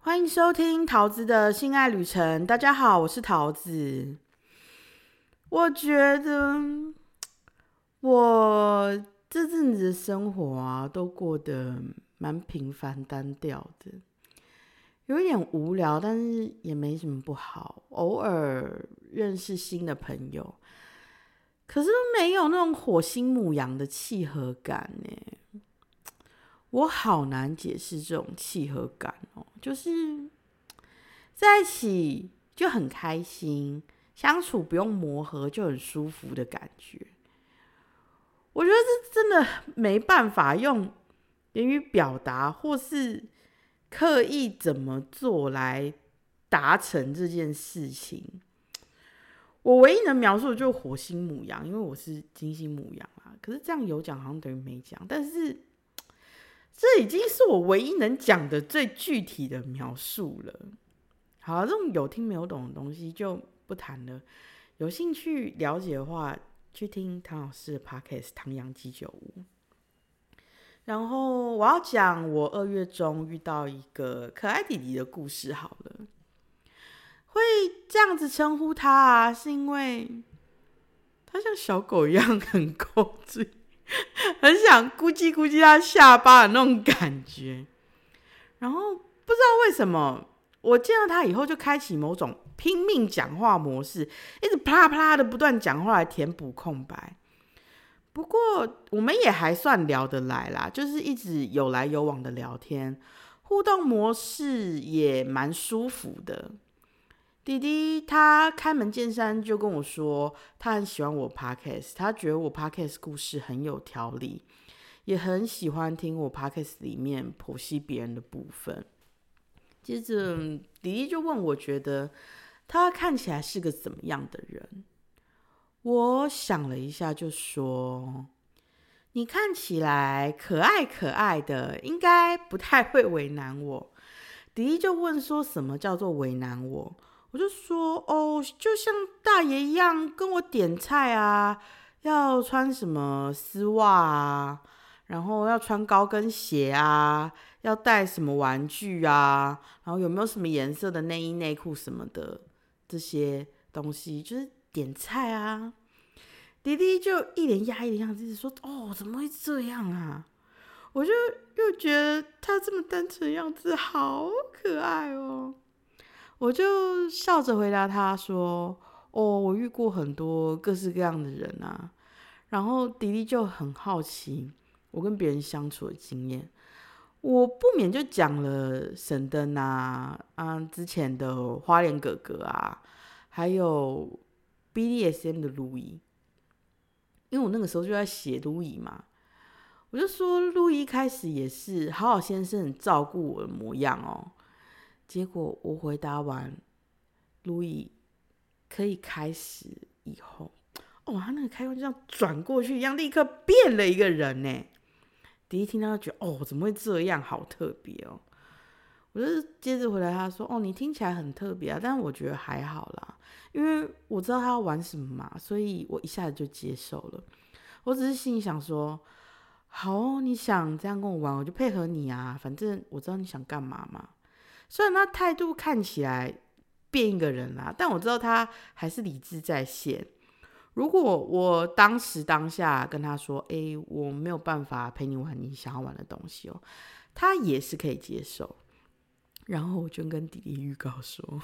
欢迎收听桃子的性爱旅程。大家好，我是桃子。我觉得我这阵子的生活啊，都过得蛮平凡单调的，有一点无聊，但是也没什么不好。偶尔认识新的朋友，可是都没有那种火星母羊的契合感呢。我好难解释这种契合感哦，就是在一起就很开心，相处不用磨合就很舒服的感觉。我觉得这真的没办法用言语表达，或是刻意怎么做来达成这件事情。我唯一能描述的就是火星母羊，因为我是金星母羊啊。可是这样有讲好像等于没讲，但是。这已经是我唯一能讲的最具体的描述了。好，这种有听没有懂的东西就不谈了。有兴趣了解的话，去听唐老师的 podcast《唐阳鸡酒屋》。然后我要讲我二月中遇到一个可爱弟弟的故事。好了，会这样子称呼他啊，是因为他像小狗一样很 勾嘴。很想咕叽咕叽他下巴的那种感觉，然后不知道为什么，我见到他以后就开启某种拼命讲话模式，一直啪啦啪啦的不断讲话来填补空白。不过我们也还算聊得来啦，就是一直有来有往的聊天，互动模式也蛮舒服的。弟弟他开门见山就跟我说，他很喜欢我 podcast，他觉得我 podcast 故事很有条理，也很喜欢听我 podcast 里面剖析别人的部分。接着弟弟就问我觉得他看起来是个怎么样的人？我想了一下就说，你看起来可爱可爱的，应该不太会为难我。弟弟就问说什么叫做为难我？我就说哦，就像大爷一样跟我点菜啊，要穿什么丝袜啊，然后要穿高跟鞋啊，要带什么玩具啊，然后有没有什么颜色的内衣内裤什么的这些东西，就是点菜啊。弟弟就一脸压抑的样子，说哦，怎么会这样啊？我就又觉得他这么单纯的样子好可爱哦。我就笑着回答他说：“哦，我遇过很多各式各样的人啊。”然后迪迪就很好奇我跟别人相处的经验，我不免就讲了神灯啊，啊，之前的花莲哥哥啊，还有 BDSM 的路易，因为我那个时候就在写路易嘛，我就说路易开始也是好好先生照顾我的模样哦。结果我回答完，路易可以开始以后，哦，他那个开关就像转过去一样，立刻变了一个人呢。第一听到觉得，哦，怎么会这样？好特别哦。我就接着回答他说，哦，你听起来很特别啊，但我觉得还好啦，因为我知道他要玩什么嘛，所以我一下子就接受了。我只是心里想说，好，你想这样跟我玩，我就配合你啊，反正我知道你想干嘛嘛。虽然他态度看起来变一个人啦，但我知道他还是理智在线。如果我当时当下跟他说：“哎，我没有办法陪你玩你想要玩的东西哦。”他也是可以接受。然后我就跟弟弟预告说：“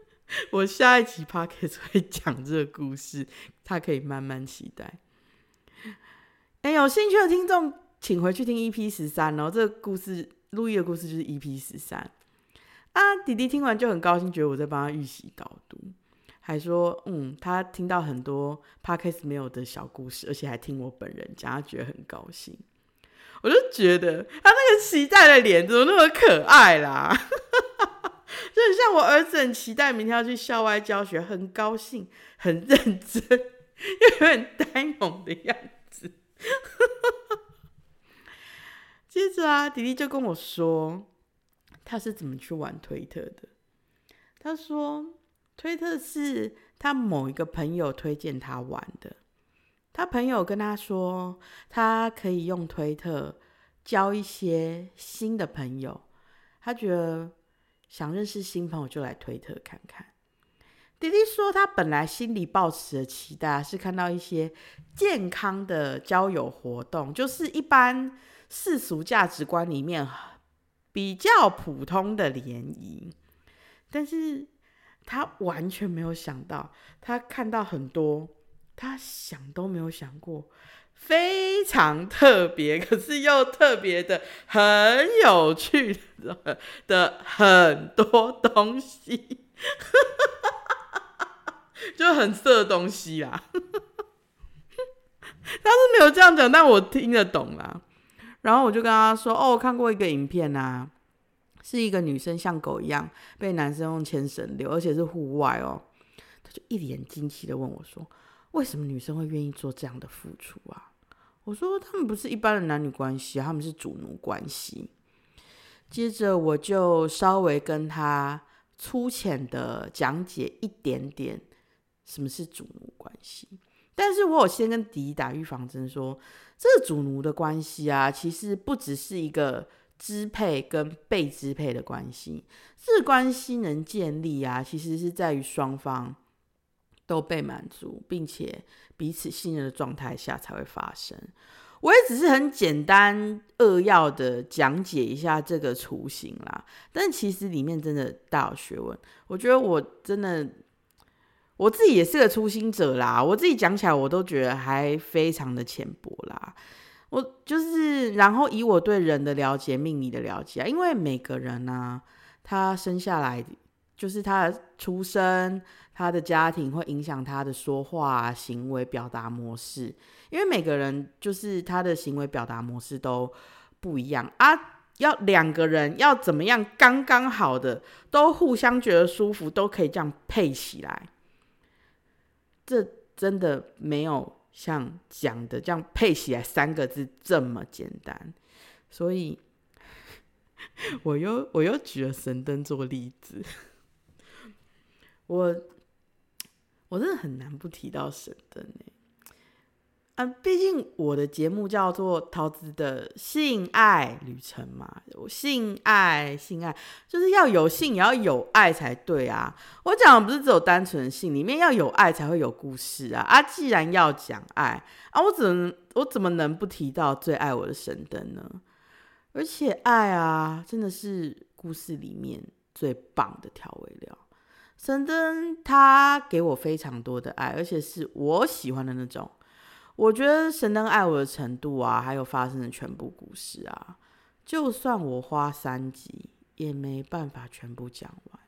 我下一集 p o c a s t 会讲这个故事，他可以慢慢期待。”哎，有兴趣的听众请回去听 EP 十三哦。这个故事，路易的故事就是 EP 十三。啊，弟弟听完就很高兴，觉得我在帮他预习导读，还说，嗯，他听到很多 podcast 没有的小故事，而且还听我本人讲，他觉得很高兴。我就觉得他那个期待的脸怎么那么可爱啦，就很像我儿子很期待明天要去校外教学，很高兴，很认真，又有点呆萌的样子。接着啊，弟弟就跟我说。他是怎么去玩推特的？他说，推特是他某一个朋友推荐他玩的。他朋友跟他说，他可以用推特交一些新的朋友。他觉得想认识新朋友就来推特看看。弟弟说，他本来心里抱持的期待是看到一些健康的交友活动，就是一般世俗价值观里面比较普通的联谊，但是他完全没有想到，他看到很多他想都没有想过，非常特别，可是又特别的很有趣的的很多东西。就很色的东西啦，他是没有这样讲，但我听得懂啦。然后我就跟他说：“哦，我看过一个影片啊，是一个女生像狗一样被男生用牵绳遛，而且是户外哦。”他就一脸惊奇的问我说：“为什么女生会愿意做这样的付出啊？”我说：“他们不是一般的男女关系，他们是主奴关系。”接着我就稍微跟他粗浅的讲解一点点。什么是主奴关系？但是我有先跟迪打预防针，说这个主奴的关系啊，其实不只是一个支配跟被支配的关系，这关系能建立啊，其实是在于双方都被满足，并且彼此信任的状态下才会发生。我也只是很简单扼要的讲解一下这个雏形啦，但其实里面真的大有学问。我觉得我真的。我自己也是个初心者啦，我自己讲起来我都觉得还非常的浅薄啦。我就是，然后以我对人的了解、命理的了解啊，因为每个人呢，他生下来就是他的出生、他的家庭会影响他的说话、行为、表达模式。因为每个人就是他的行为表达模式都不一样啊，要两个人要怎么样刚刚好的，都互相觉得舒服，都可以这样配起来。这真的没有像讲的这样配起来三个字这么简单，所以 我又我又举了神灯做例子，我我真的很难不提到神灯。毕竟我的节目叫做桃子的性爱旅程嘛，性爱性爱就是要有性也要有爱才对啊！我讲的不是只有单纯性，里面要有爱才会有故事啊！啊，既然要讲爱啊，我怎么我怎么能不提到最爱我的神灯呢？而且爱啊，真的是故事里面最棒的调味料。神灯它给我非常多的爱，而且是我喜欢的那种。我觉得神灯爱我的程度啊，还有发生的全部故事啊，就算我花三集也没办法全部讲完。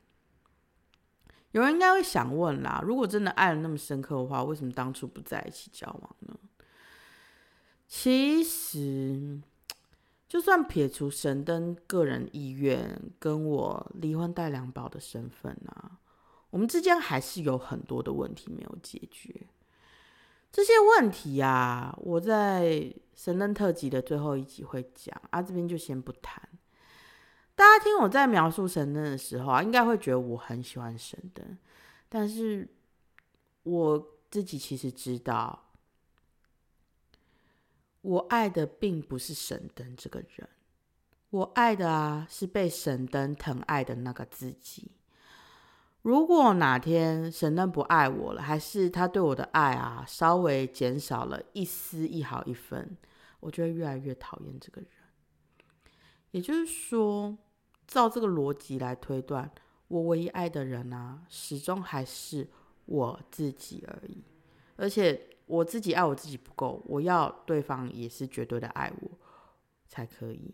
有人应该会想问啦，如果真的爱了那么深刻的话，为什么当初不在一起交往呢？其实，就算撇除神灯个人意愿跟我离婚带两宝的身份啊，我们之间还是有很多的问题没有解决。这些问题啊，我在神灯特辑的最后一集会讲啊，这边就先不谈。大家听我在描述神灯的时候啊，应该会觉得我很喜欢神灯，但是我自己其实知道，我爱的并不是神灯这个人，我爱的啊是被神灯疼爱的那个自己。如果哪天神灯不爱我了，还是他对我的爱啊稍微减少了一丝一毫一分，我就会越来越讨厌这个人。也就是说，照这个逻辑来推断，我唯一爱的人啊，始终还是我自己而已。而且我自己爱我自己不够，我要对方也是绝对的爱我才可以。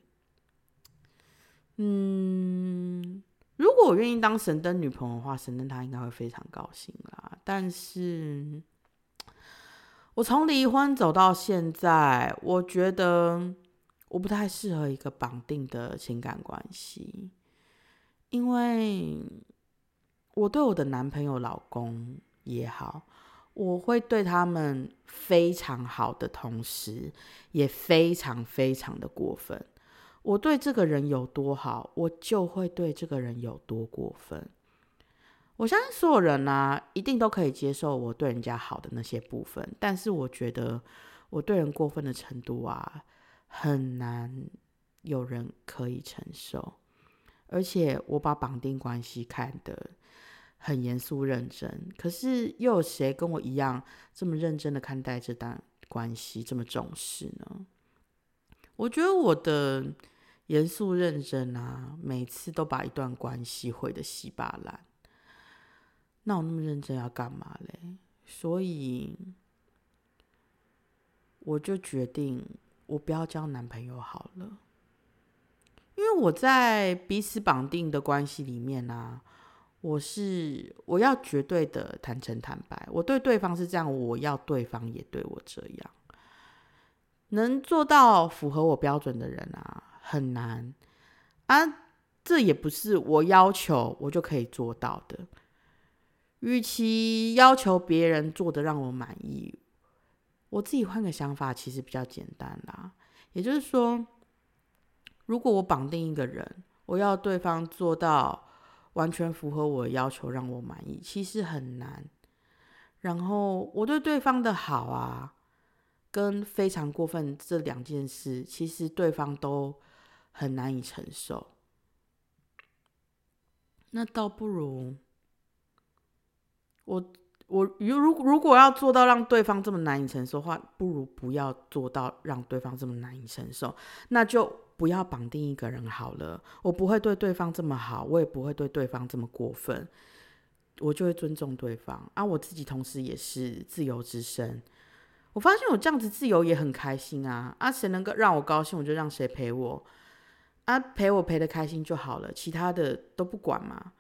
嗯。如果我愿意当神灯女朋友的话，神灯他应该会非常高兴啦。但是，我从离婚走到现在，我觉得我不太适合一个绑定的情感关系，因为我对我的男朋友、老公也好，我会对他们非常好的同时，也非常非常的过分。我对这个人有多好，我就会对这个人有多过分。我相信所有人呢，一定都可以接受我对人家好的那些部分，但是我觉得我对人过分的程度啊，很难有人可以承受。而且我把绑定关系看得很严肃认真。可是又有谁跟我一样这么认真的看待这段关系，这么重视呢？我觉得我的严肃认真啊，每次都把一段关系毁得稀巴烂。那我那么认真要干嘛嘞？所以我就决定，我不要交男朋友好了。因为我在彼此绑定的关系里面呢，我是我要绝对的坦诚坦白，我对对方是这样，我要对方也对我这样。能做到符合我标准的人啊，很难啊，这也不是我要求我就可以做到的。与其要求别人做的让我满意，我自己换个想法，其实比较简单啦。也就是说。如果我绑定一个人，我要对方做到完全符合我的要求，让我满意，其实很难。然后我对对方的好啊，跟非常过分这两件事，其实对方都很难以承受。那倒不如我我如如如果要做到让对方这么难以承受的话，不如不要做到让对方这么难以承受，那就。不要绑定一个人好了，我不会对对方这么好，我也不会对对方这么过分，我就会尊重对方啊。我自己同时也是自由之身，我发现我这样子自由也很开心啊啊！谁能够让我高兴，我就让谁陪我啊，陪我陪的开心就好了，其他的都不管嘛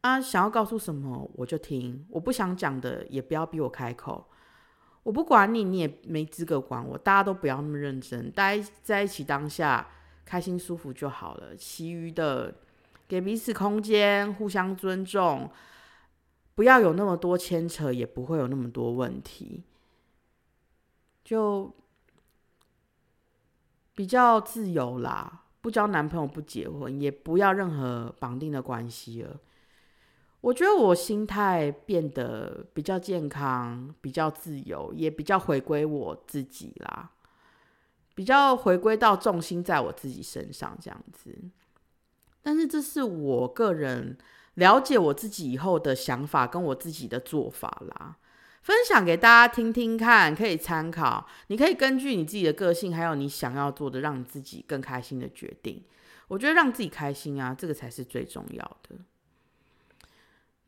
啊！想要告诉什么我就听，我不想讲的也不要逼我开口，我不管你，你也没资格管我，大家都不要那么认真，待在一起当下。开心舒服就好了，其余的给彼此空间，互相尊重，不要有那么多牵扯，也不会有那么多问题，就比较自由啦。不交男朋友，不结婚，也不要任何绑定的关系了。我觉得我心态变得比较健康，比较自由，也比较回归我自己啦。比较回归到重心在我自己身上这样子，但是这是我个人了解我自己以后的想法跟我自己的做法啦，分享给大家听听看，可以参考。你可以根据你自己的个性，还有你想要做的，让你自己更开心的决定。我觉得让自己开心啊，这个才是最重要的。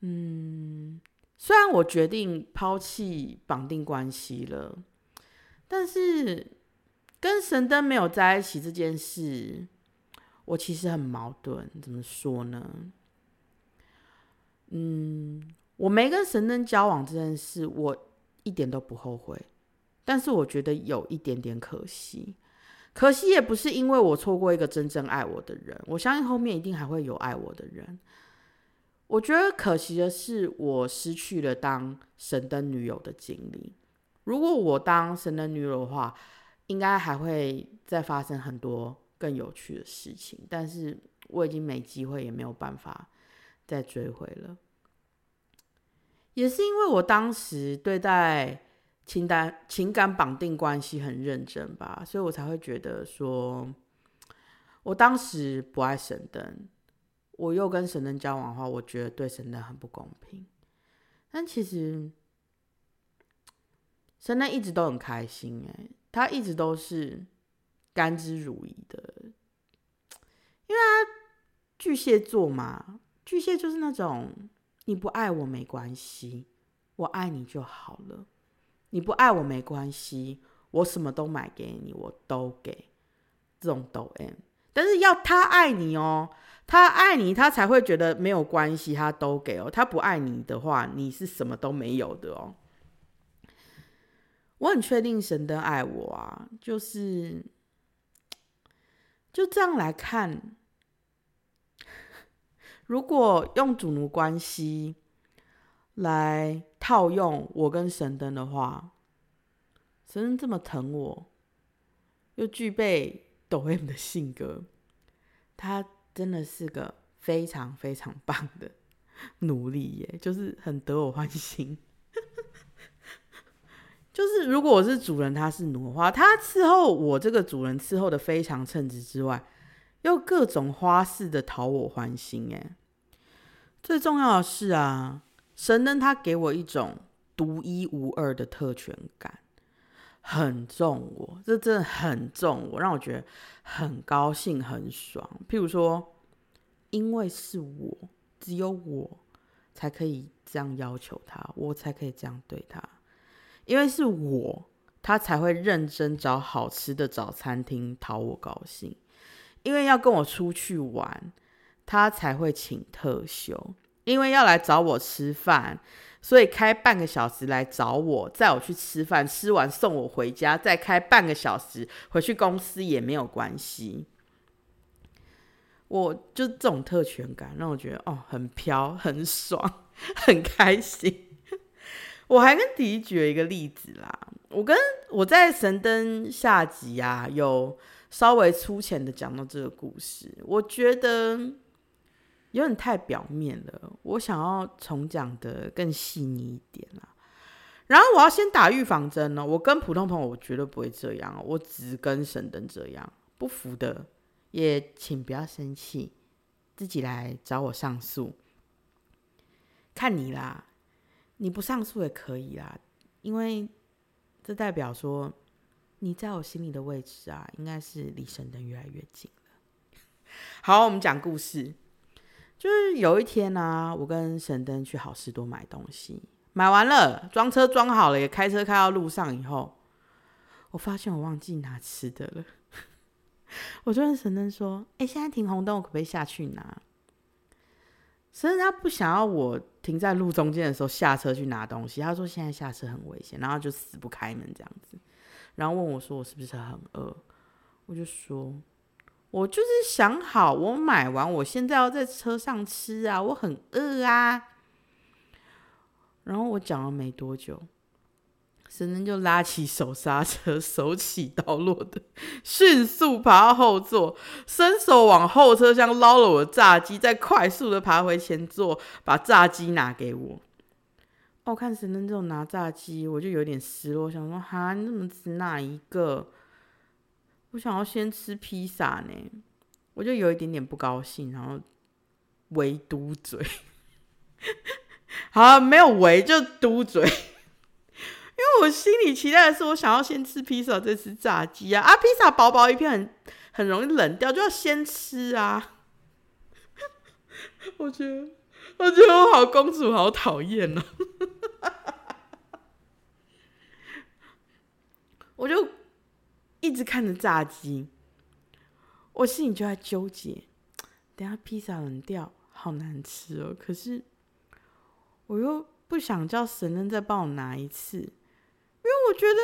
嗯，虽然我决定抛弃绑定关系了，但是。跟神灯没有在一起这件事，我其实很矛盾。怎么说呢？嗯，我没跟神灯交往这件事，我一点都不后悔。但是我觉得有一点点可惜。可惜也不是因为我错过一个真正爱我的人，我相信后面一定还会有爱我的人。我觉得可惜的是，我失去了当神灯女友的经历。如果我当神灯女友的话，应该还会再发生很多更有趣的事情，但是我已经没机会，也没有办法再追回了。也是因为我当时对待情感情感绑定关系很认真吧，所以我才会觉得说，我当时不爱神灯，我又跟神灯交往的话，我觉得对神灯很不公平。但其实神灯一直都很开心哎。他一直都是甘之如饴的，因为他巨蟹座嘛，巨蟹就是那种你不爱我没关系，我爱你就好了；你不爱我没关系，我什么都买给你，我都给这种抖 M。但是要他爱你哦，他爱你，他才会觉得没有关系，他都给哦。他不爱你的话，你是什么都没有的哦。我很确定神灯爱我啊，就是就这样来看，如果用主奴关系来套用我跟神灯的话，神灯这么疼我，又具备抖 M 的性格，他真的是个非常非常棒的奴隶耶，就是很得我欢心。就是如果我是主人，他是奴的话，他伺候我这个主人伺候的非常称职之外，又各种花式的讨我欢心。哎，最重要的是啊，神灯他给我一种独一无二的特权感，很重我，这真的很重我，让我觉得很高兴、很爽。譬如说，因为是我，只有我才可以这样要求他，我才可以这样对他，因为是我。他才会认真找好吃的早餐厅讨我高兴，因为要跟我出去玩，他才会请特休，因为要来找我吃饭，所以开半个小时来找我，载我去吃饭，吃完送我回家，再开半个小时回去公司也没有关系。我就这种特权感，让我觉得哦，很飘，很爽，很开心。我还跟迪举了一个例子啦，我跟我在神灯下集啊，有稍微粗浅的讲到这个故事，我觉得有点太表面了，我想要重讲的更细腻一点啦。然后我要先打预防针呢，我跟普通朋友我绝对不会这样，我只跟神灯这样，不服的也请不要生气，自己来找我上诉，看你啦。你不上诉也可以啦，因为这代表说你在我心里的位置啊，应该是离神灯越来越近了。好，我们讲故事，就是有一天呢，我跟神灯去好事多买东西，买完了，装车装好了，也开车开到路上以后，我发现我忘记拿吃的了。我就问神灯说：“哎，现在停红灯，我可不可以下去拿？”神灯他不想要我停在路中间的时候下车去拿东西。他说现在下车很危险，然后就死不开门这样子，然后问我说我是不是很饿？我就说，我就是想好，我买完我现在要在车上吃啊，我很饿啊。然后我讲了没多久。神灯就拉起手刹车，手起刀落的迅速爬到后座，伸手往后车厢捞了我的炸鸡，再快速的爬回前座，把炸鸡拿给我。哦，看神灯这种拿炸鸡，我就有点失落，想说哈，你怎么只拿一个？我想要先吃披萨呢，我就有一点点不高兴，然后围嘟嘴。好，没有围就嘟嘴。因为我心里期待的是，我想要先吃披萨，再吃炸鸡啊！啊，披萨薄薄一片，很很容易冷掉，就要先吃啊！我觉得，我觉得我好公主，好讨厌哦！我就一直看着炸鸡，我心里就在纠结：等下披萨冷掉，好难吃哦！可是我又不想叫神人再帮我拿一次。因为我觉得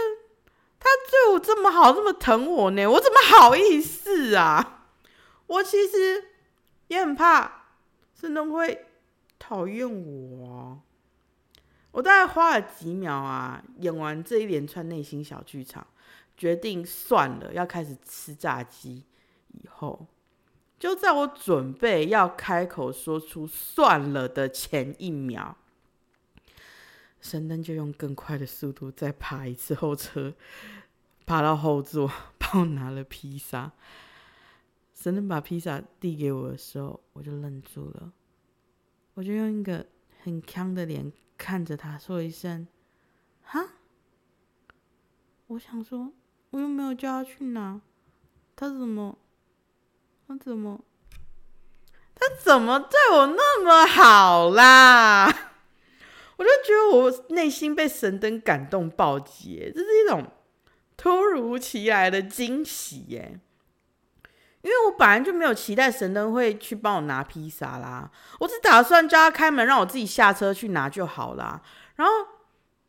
他对我这么好，这么疼我呢，我怎么好意思啊？我其实也很怕真的会讨厌我。我大概花了几秒啊，演完这一连串内心小剧场，决定算了，要开始吃炸鸡。以后，就在我准备要开口说出算了的前一秒。神灯就用更快的速度再爬一次后车，爬到后座，帮我拿了披萨。神灯把披萨递给我的时候，我就愣住了。我就用一个很僵的脸看着他，说一声：“哈。”我想说，我又没有叫他去拿，他怎么，他怎么，他怎么对我那么好啦？我就觉得我内心被神灯感动暴击，这是一种突如其来的惊喜耶！因为我本来就没有期待神灯会去帮我拿披萨啦，我只打算叫他开门，让我自己下车去拿就好啦。然后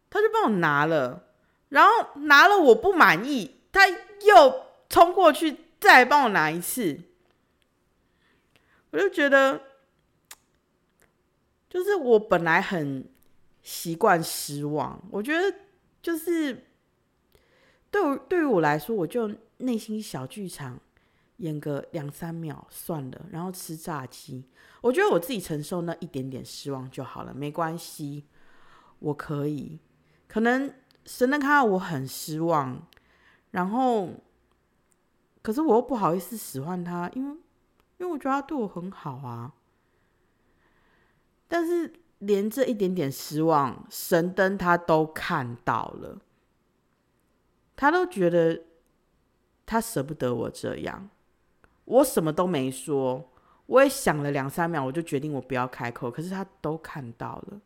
他就帮我拿了，然后拿了我不满意，他又冲过去再帮我拿一次，我就觉得，就是我本来很。习惯失望，我觉得就是对对于我来说，我就内心小剧场演个两三秒算了，然后吃炸鸡。我觉得我自己承受那一点点失望就好了，没关系，我可以。可能神灯看到我很失望，然后可是我又不好意思使唤他，因为因为我觉得他对我很好啊。但是连这一点点失望，神灯他都看到了，他都觉得他舍不得我这样。我什么都没说，我也想了两三秒，我就决定我不要开口。可是他都看到了，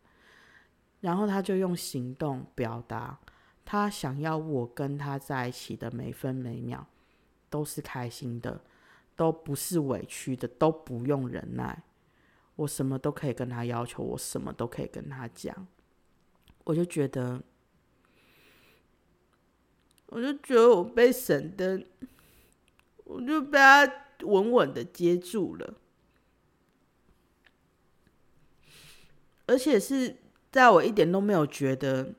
然后他就用行动表达，他想要我跟他在一起的每分每秒都是开心的，都不是委屈的，都不用忍耐。我什么都可以跟他要求，我什么都可以跟他讲。我就觉得，我就觉得我被神灯，我就被他。稳稳的接住了，而且是在我一点都没有觉得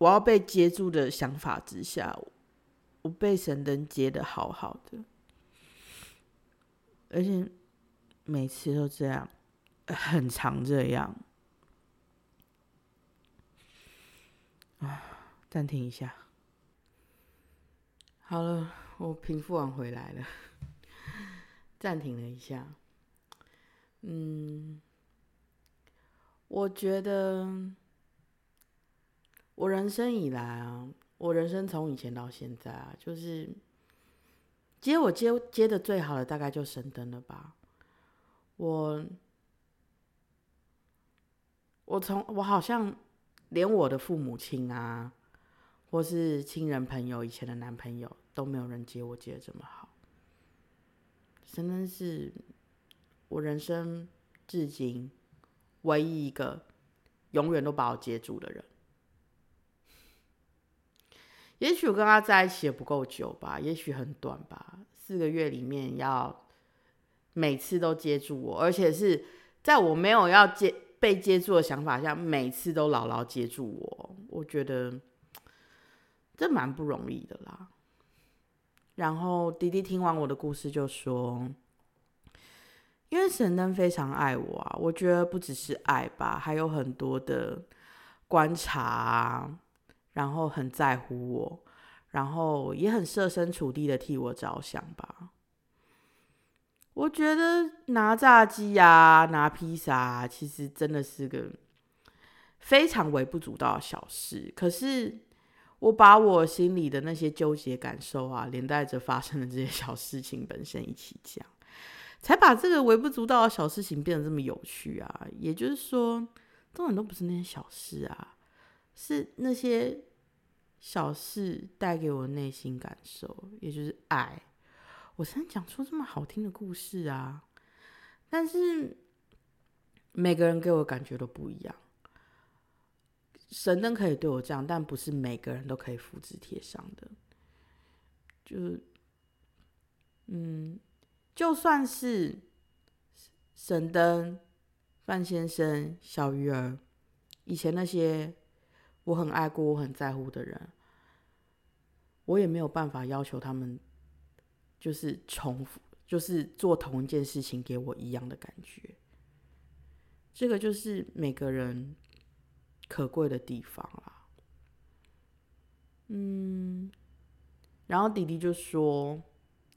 我要被接住的想法之下，我被神灯接的好好的，而且每次都这样，很常这样。啊，暂停一下，好了，我平复完回来了。暂停了一下，嗯，我觉得我人生以来啊，我人生从以前到现在啊，就是接我接接的最好的大概就神灯了吧。我我从我好像连我的父母亲啊，或是亲人朋友以前的男朋友都没有人接我接的这么好。神灯是我人生至今唯一一个永远都把我接住的人。也许我跟他在一起也不够久吧，也许很短吧，四个月里面要每次都接住我，而且是在我没有要接被接住的想法下，每次都牢牢接住我。我觉得这蛮不容易的啦。然后弟弟听完我的故事就说：“因为神灯非常爱我啊，我觉得不只是爱吧，还有很多的观察，然后很在乎我，然后也很设身处地的替我着想吧。我觉得拿炸鸡呀，拿披萨，其实真的是个非常微不足道的小事，可是。”我把我心里的那些纠结感受啊，连带着发生的这些小事情本身一起讲，才把这个微不足道的小事情变得这么有趣啊。也就是说，根本都不是那些小事啊，是那些小事带给我内心感受，也就是爱。我才能讲出这么好听的故事啊。但是每个人给我感觉都不一样。神灯可以对我这样，但不是每个人都可以复制贴上的。就是，嗯，就算是神灯、范先生、小鱼儿，以前那些我很爱过、我很在乎的人，我也没有办法要求他们，就是重复，就是做同一件事情给我一样的感觉。这个就是每个人。可贵的地方啦，嗯，然后弟弟就说，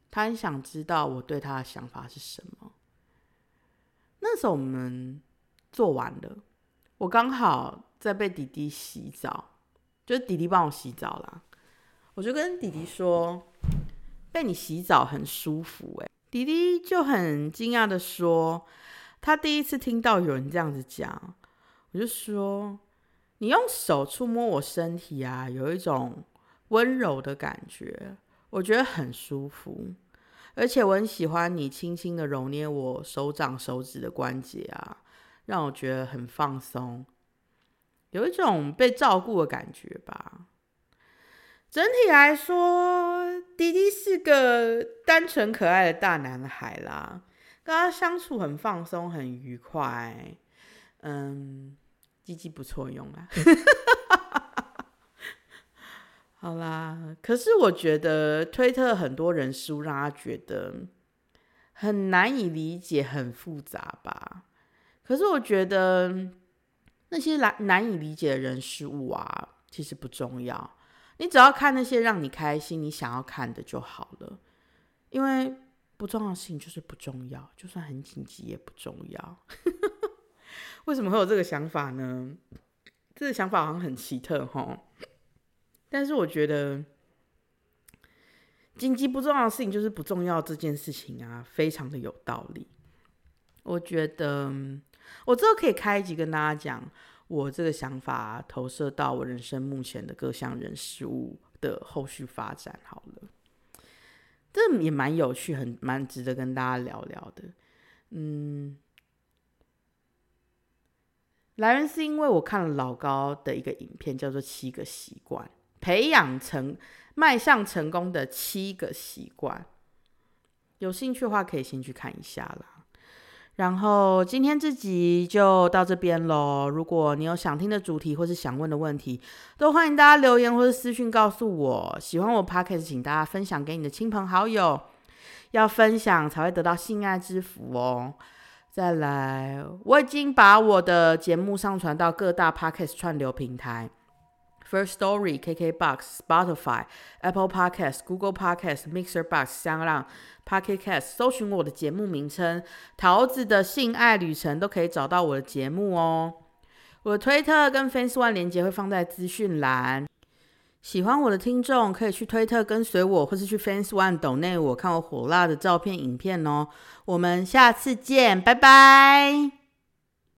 他很想知道我对他的想法是什么。那时候我们做完了，我刚好在被弟弟洗澡，就是弟弟帮我洗澡啦。我就跟弟弟说，被你洗澡很舒服哎。弟弟就很惊讶的说，他第一次听到有人这样子讲。我就说。你用手触摸我身体啊，有一种温柔的感觉，我觉得很舒服，而且我很喜欢你轻轻的揉捏我手掌、手指的关节啊，让我觉得很放松，有一种被照顾的感觉吧。整体来说，迪迪是个单纯可爱的大男孩啦，跟他相处很放松、很愉快，嗯。鸡鸡不错用啦，好啦。可是我觉得推特很多人事物让他觉得很难以理解、很复杂吧。可是我觉得那些难难以理解的人事物啊，其实不重要。你只要看那些让你开心、你想要看的就好了。因为不重要的事情就是不重要，就算很紧急也不重要。为什么会有这个想法呢？这个想法好像很奇特哈，但是我觉得紧急不重要的事情就是不重要这件事情啊，非常的有道理。我觉得我之后可以开一集跟大家讲我这个想法投射到我人生目前的各项人事物的后续发展。好了，这也蛮有趣，很蛮值得跟大家聊聊的。嗯。来源是因为我看了老高的一个影片，叫做《七个习惯》，培养成迈向成功的七个习惯。有兴趣的话，可以先去看一下啦。然后今天这集就到这边喽。如果你有想听的主题或是想问的问题，都欢迎大家留言或者私讯告诉我。喜欢我 podcast，请大家分享给你的亲朋好友，要分享才会得到性爱之福哦。再来，我已经把我的节目上传到各大 podcast 串流平台，First Story、KKBox、Spotify、Apple Podcast、Google Podcast、Mixer Box、香浪 Pocket Cast，搜寻我的节目名称《桃子的性爱旅程》，都可以找到我的节目哦。我的推特跟 Fans One 连接会放在资讯栏。喜欢我的听众可以去推特跟随我，或是去 Fans One 抖内我看我火辣的照片影片哦。我们下次见，拜拜。